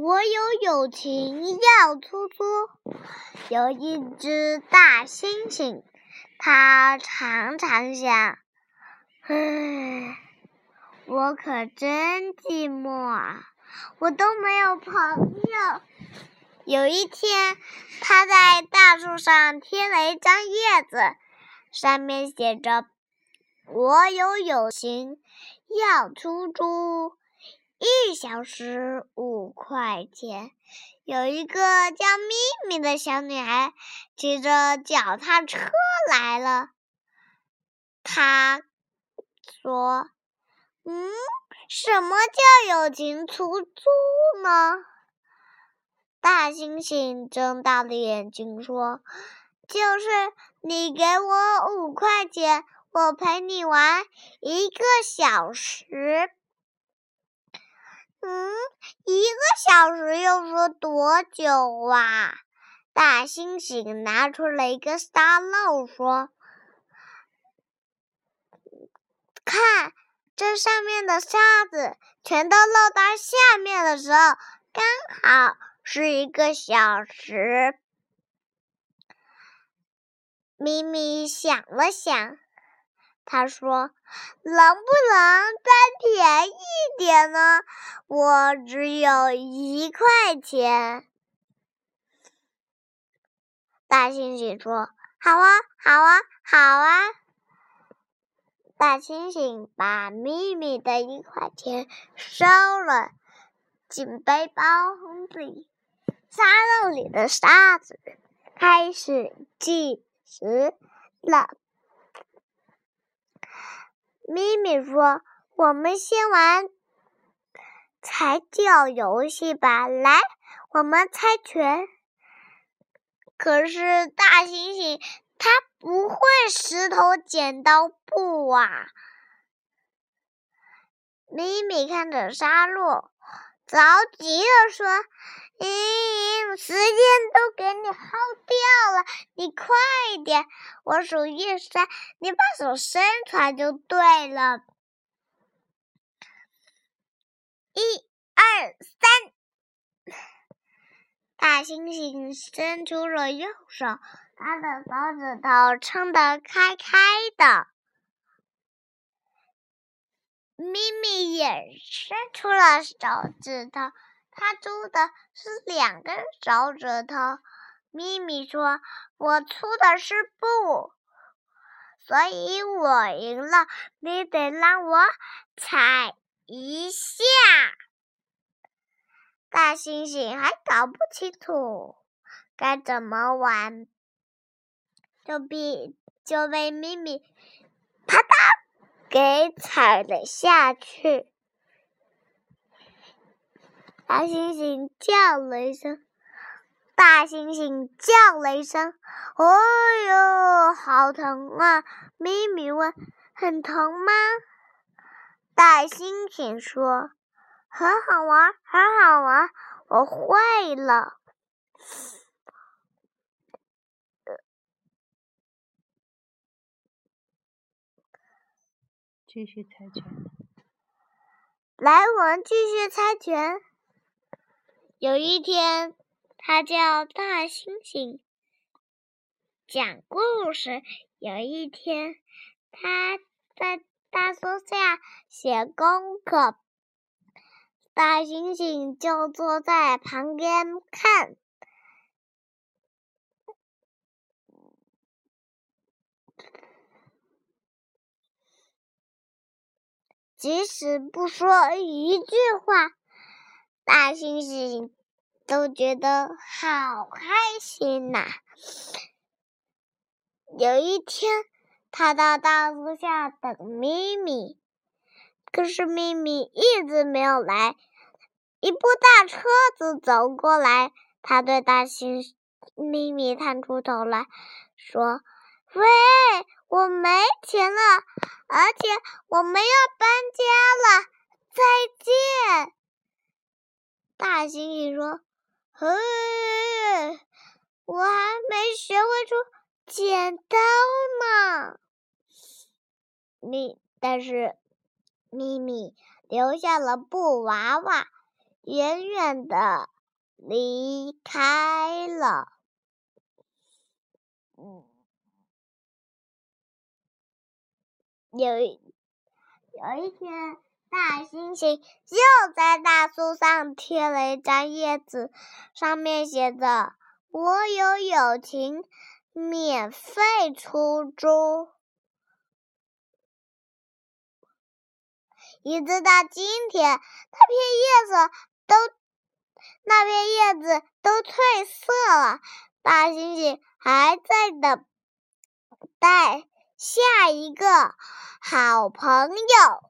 我有友情要出租。有一只大猩猩，它常常想：“唉，我可真寂寞啊，我都没有朋友。”有一天，它在大树上贴了一张叶子，上面写着：“我有友情要出租。”一小时五块钱。有一个叫咪咪的小女孩骑着脚踏车来了。她说：“嗯，什么叫友情出租呢？”大猩猩睁大了眼睛说：“就是你给我五块钱，我陪你玩一个小时。”嗯，一个小时又说多久啊？大猩猩拿出了一个沙漏，说：“看，这上面的沙子全都漏到下面的时候，刚好是一个小时。”咪咪想了想。他说：“能不能再便宜点呢？我只有一块钱。”大猩猩说：“好啊，好啊，好啊！”大猩猩把咪咪的一块钱收了进背包里，沙漏里的沙子开始计时了。咪咪说：“我们先玩猜叫游戏吧，来，我们猜拳。”可是大猩猩它不会石头剪刀布啊！咪咪看着沙漏，着急的说。咦，时间都给你耗，你快点！我数一三，你把手伸出来就对了。一、二、三，大猩猩伸出了右手，他的手指头撑得开开的。咪咪也伸出了手指头。他粗的是两根手指头，咪咪说：“我粗的是布，所以我赢了。你得让我踩一下。”大猩猩还搞不清楚该怎么玩，就被就被咪咪啪嗒给踩了下去。大猩猩叫了一声，大猩猩叫了一声：“哦呦，好疼啊！”咪咪问：“很疼吗？”大猩猩说：“很好玩，很好玩，我会了。”继续猜拳。来，我们继续猜拳。有一天，他叫大猩猩讲故事。有一天，他在大树下写功课，大猩猩就坐在旁边看。即使不说一句话。大猩猩都觉得好开心呐！有一天，他到大树下等咪咪，可是咪咪一直没有来。一部大车子走过来，他对大猩咪咪探出头来说：“喂，我没钱了，而且我们要搬家了，再见。”大猩猩说：“嘿，我还没学会出剪刀呢。”咪，但是咪咪留下了布娃娃，远远的离开了。有一有一天，大猩猩又在大树上贴了一张叶子，上面写着：“我有友情，免费出租。”一直到今天，那片叶子都那片叶子都褪色了，大猩猩还在等待下一个好朋友。